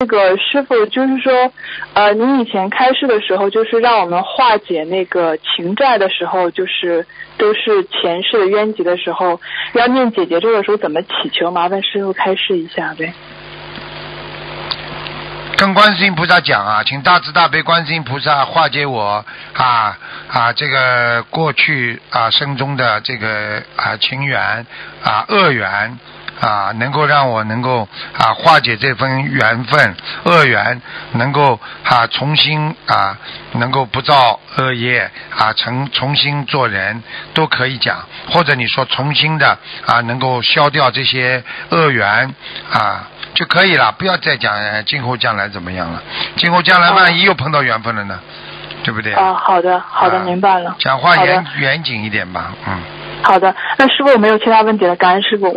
那个师傅就是说，呃，您以前开示的时候，就是让我们化解那个情债的时候，就是都是前世的冤结的时候，要念姐姐咒的时候怎么祈求？麻烦师傅开示一下呗。跟观世音菩萨讲啊，请大慈大悲观世音菩萨化解我啊啊这个过去啊生中的这个啊情缘啊恶缘啊，能够让我能够啊化解这份缘分恶缘，能够啊重新啊能够不造恶业啊重重新做人都可以讲，或者你说重新的啊能够消掉这些恶缘啊。就可以了，不要再讲呃今后将来怎么样了。今后将来万一又碰到缘分了呢，对不对？啊，好的，好的，啊明白了。讲话严严谨一点吧，嗯。好的，那师傅我没有其他问题了，感恩师傅。